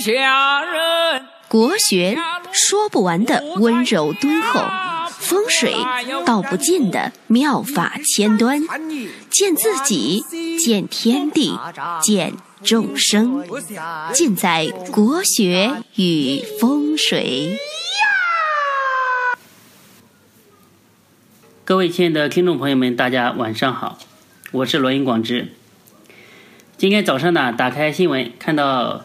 下人。国学说不完的温柔敦厚，风水道不尽的妙法千端，见自己，见天地，见众生，尽在国学与风水。各位亲爱的听众朋友们，大家晚上好，我是罗云广之。今天早上呢，打开新闻看到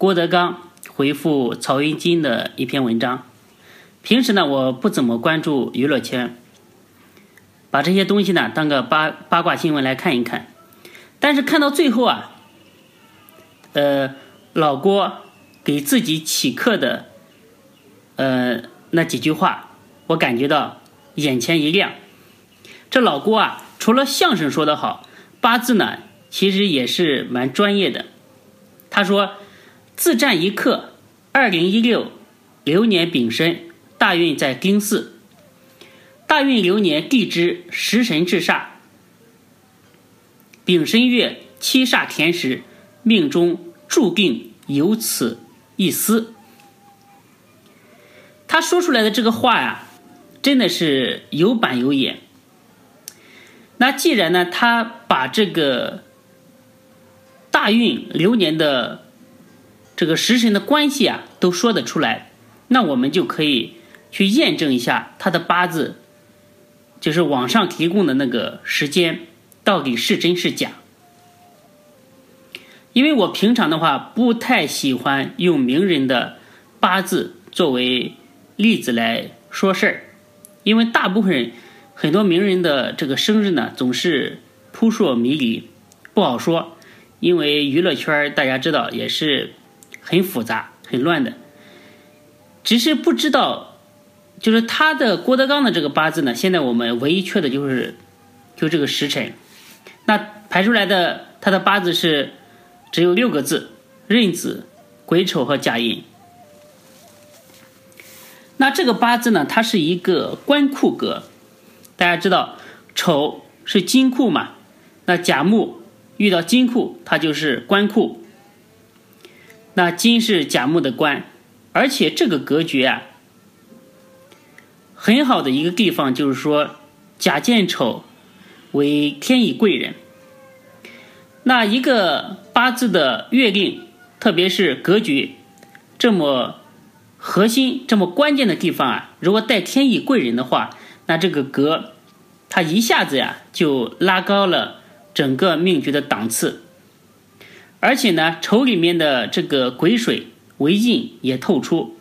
郭德纲回复曹云金的一篇文章。平时呢，我不怎么关注娱乐圈，把这些东西呢当个八八卦新闻来看一看。但是看到最后啊，呃，老郭给自己起课的呃那几句话，我感觉到。眼前一亮，这老郭啊，除了相声说得好，八字呢其实也是蛮专业的。他说：“自占一刻，二零一六流年丙申，大运在丁巳，大运流年地支食神制煞，丙申月七煞填时，命中注定有此一丝。”他说出来的这个话呀。真的是有板有眼。那既然呢，他把这个大运流年的这个时辰的关系啊都说得出来，那我们就可以去验证一下他的八字，就是网上提供的那个时间到底是真是假。因为我平常的话不太喜欢用名人的八字作为例子来说事儿。因为大部分人，很多名人的这个生日呢，总是扑朔迷离，不好说。因为娱乐圈大家知道也是很复杂、很乱的。只是不知道，就是他的郭德纲的这个八字呢，现在我们唯一缺的就是就这个时辰。那排出来的他的八字是只有六个字：壬子、癸丑和甲寅。那这个八字呢，它是一个官库格，大家知道丑是金库嘛？那甲木遇到金库，它就是官库。那金是甲木的官，而且这个格局啊，很好的一个地方就是说，甲见丑为天乙贵人。那一个八字的月令，特别是格局这么。核心这么关键的地方啊，如果带天乙贵人的话，那这个格，它一下子呀就拉高了整个命局的档次。而且呢，丑里面的这个癸水为印也透出。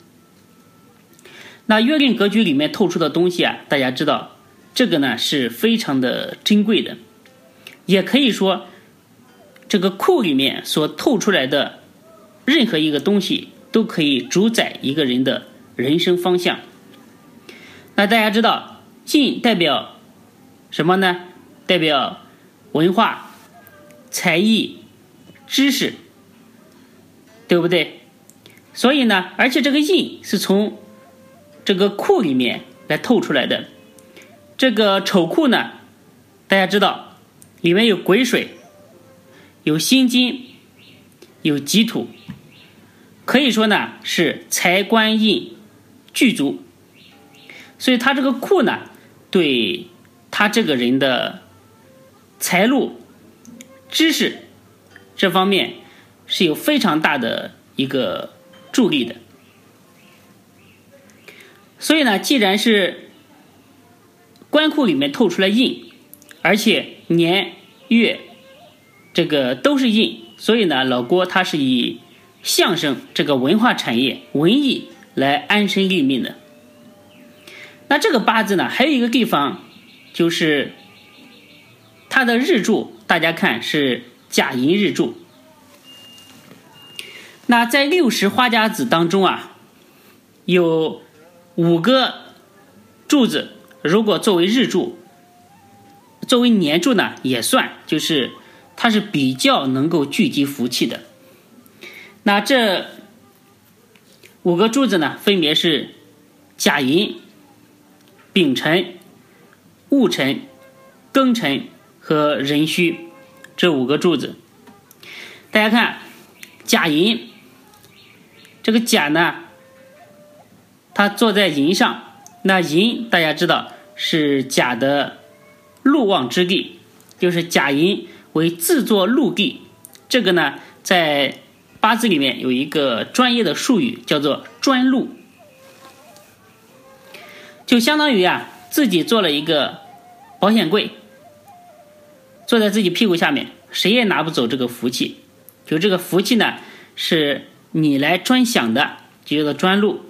那月令格局里面透出的东西啊，大家知道，这个呢是非常的珍贵的，也可以说，这个库里面所透出来的任何一个东西。都可以主宰一个人的人生方向。那大家知道，印代表什么呢？代表文化、才艺、知识，对不对？所以呢，而且这个印是从这个库里面来透出来的。这个丑库呢，大家知道，里面有癸水，有辛金，有己土。可以说呢是财官印具足，所以他这个库呢，对他这个人的财路、知识这方面是有非常大的一个助力的。所以呢，既然是官库里面透出来印，而且年月这个都是印，所以呢，老郭他是以。相声这个文化产业、文艺来安身立命的。那这个八字呢，还有一个地方，就是它的日柱，大家看是甲寅日柱。那在六十花甲子当中啊，有五个柱子，如果作为日柱，作为年柱呢也算，就是它是比较能够聚集福气的。那这五个柱子呢，分别是甲寅、丙辰、戊辰、庚辰和壬戌这五个柱子。大家看，甲寅这个甲呢，他坐在寅上，那寅大家知道是甲的禄旺之地，就是甲寅为自作禄地。这个呢，在八字里面有一个专业的术语，叫做专禄，就相当于啊，自己做了一个保险柜，坐在自己屁股下面，谁也拿不走这个福气。就这个福气呢，是你来专享的，就叫做专禄。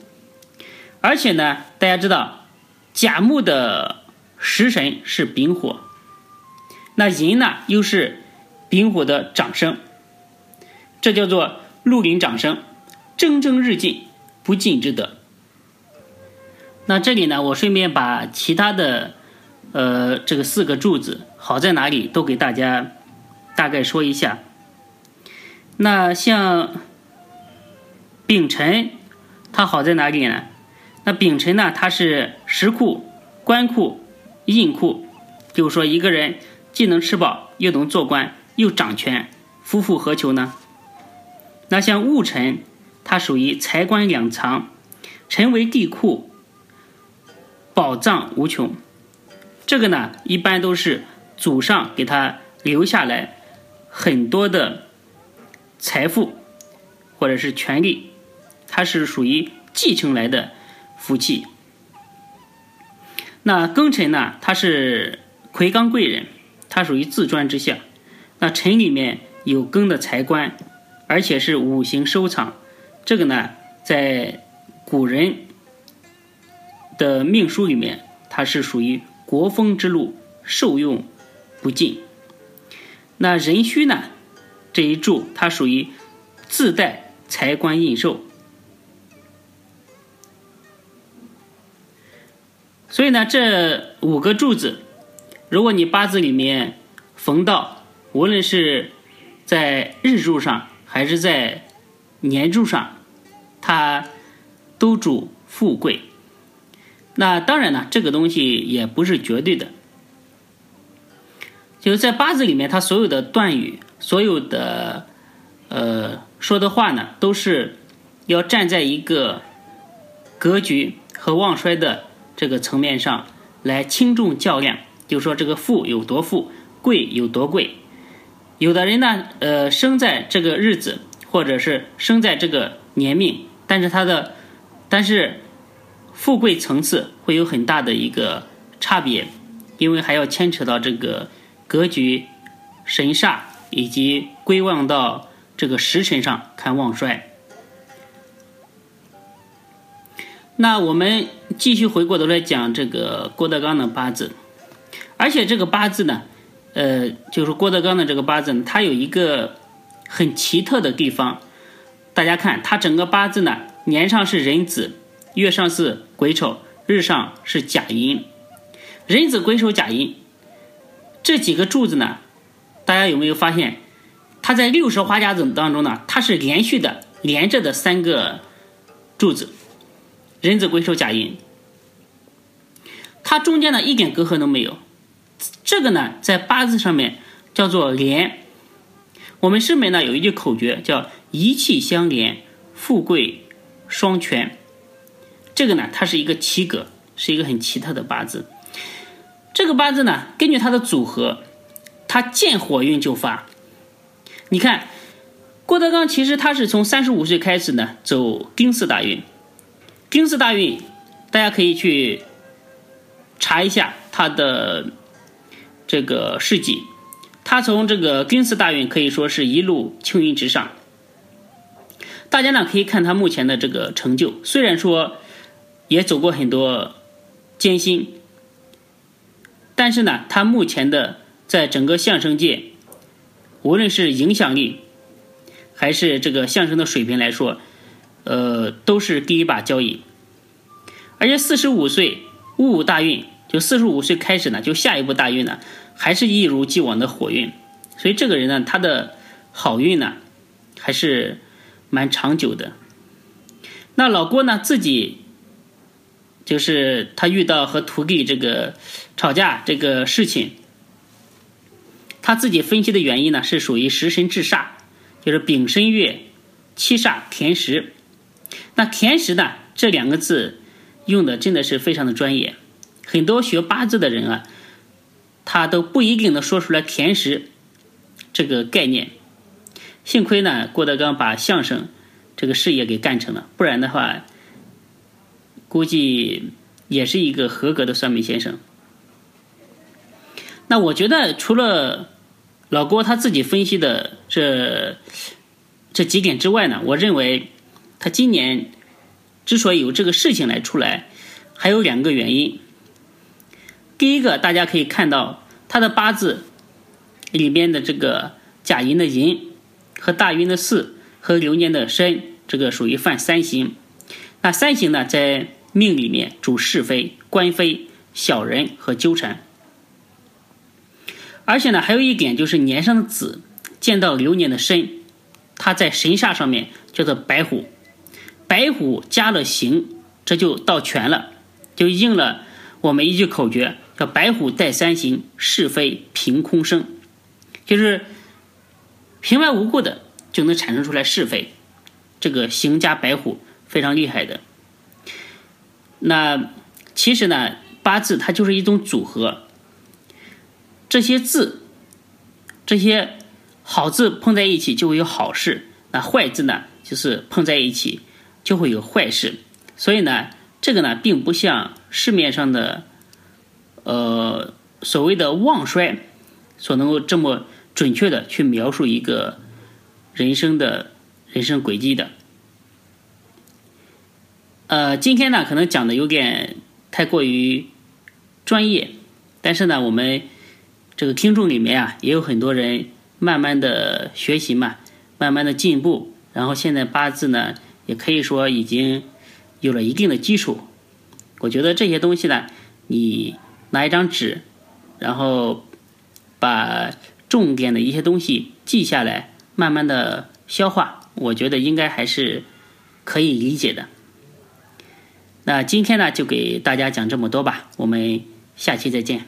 而且呢，大家知道甲木的食神是丙火，那寅呢又是丙火的长生。这叫做鹿林长生，蒸蒸日进，不进之德。那这里呢，我顺便把其他的，呃，这个四个柱子好在哪里，都给大家大概说一下。那像丙辰，它好在哪里呢？那丙辰呢，它是食库、官库、印库，就是说一个人既能吃饱，又能做官，又掌权，夫复何求呢？那像戊辰，它属于财官两藏，辰为地库，宝藏无穷。这个呢，一般都是祖上给他留下来很多的财富或者是权利，它是属于继承来的福气。那庚辰呢，它是魁罡贵人，它属于自专之相。那辰里面有庚的财官。而且是五行收藏，这个呢，在古人的命书里面，它是属于国风之路，受用不尽。那壬戌呢，这一柱它属于自带财官印寿，所以呢，这五个柱子，如果你八字里面逢到，无论是在日柱上，还是在年柱上，它都主富贵。那当然呢，这个东西也不是绝对的。就是在八字里面，它所有的断语，所有的呃说的话呢，都是要站在一个格局和旺衰的这个层面上来轻重较量。就说这个富有多富，贵有多贵。有的人呢，呃，生在这个日子，或者是生在这个年命，但是他的，但是富贵层次会有很大的一个差别，因为还要牵扯到这个格局、神煞以及归旺到这个时辰上看旺衰。那我们继续回过头来讲这个郭德纲的八字，而且这个八字呢。呃，就是郭德纲的这个八字，它有一个很奇特的地方。大家看，它整个八字呢，年上是壬子，月上是癸丑，日上是甲寅。壬子、癸丑、甲寅这几个柱子呢，大家有没有发现，它在六十花甲子当中呢，它是连续的连着的三个柱子，壬子、癸丑、甲寅，它中间呢一点隔阂都没有。这个呢，在八字上面叫做连。我们师门呢有一句口诀，叫一气相连，富贵双全。这个呢，它是一个奇格，是一个很奇特的八字。这个八字呢，根据它的组合，它见火运就发。你看，郭德纲其实他是从三十五岁开始呢走丁巳大运。丁巳大运，大家可以去查一下他的。这个事迹，他从这个丁巳大运可以说是一路青云直上。大家呢可以看他目前的这个成就，虽然说也走过很多艰辛，但是呢，他目前的在整个相声界，无论是影响力，还是这个相声的水平来说，呃，都是第一把交椅。而且四十五岁戊午大运。就四十五岁开始呢，就下一步大运呢，还是一如既往的火运，所以这个人呢，他的好运呢，还是蛮长久的。那老郭呢，自己就是他遇到和徒弟这个吵架这个事情，他自己分析的原因呢，是属于食神制煞，就是丙申月七煞田时，那田时呢，这两个字用的真的是非常的专业，很多学八字的人啊，他都不一定能说出来田时这个概念。幸亏呢，郭德纲把相声这个事业给干成了，不然的话，估计也是一个合格的算命先生。那我觉得，除了老郭他自己分析的这这几点之外呢，我认为他今年之所以有这个事情来出来，还有两个原因。第一个，大家可以看到他的八字里边的这个甲寅的寅。和大运的巳和流年的申，这个属于犯三刑。那三刑呢，在命里面主是非、官非、小人和纠缠。而且呢，还有一点就是年上的子见到流年的申，它在神煞上面叫做白虎，白虎加了刑，这就到全了，就应了我们一句口诀，叫白虎带三刑，是非凭空生，就是。平白无故的就能产生出来是非，这个行加白虎非常厉害的。那其实呢，八字它就是一种组合，这些字，这些好字碰在一起就会有好事，那坏字呢就是碰在一起就会有坏事。所以呢，这个呢并不像市面上的，呃所谓的旺衰所能够这么。准确的去描述一个人生的人生轨迹的。呃，今天呢可能讲的有点太过于专业，但是呢，我们这个听众里面啊也有很多人慢慢的学习嘛，慢慢的进步，然后现在八字呢也可以说已经有了一定的基础。我觉得这些东西呢，你拿一张纸，然后把。重点的一些东西记下来，慢慢的消化，我觉得应该还是可以理解的。那今天呢，就给大家讲这么多吧，我们下期再见。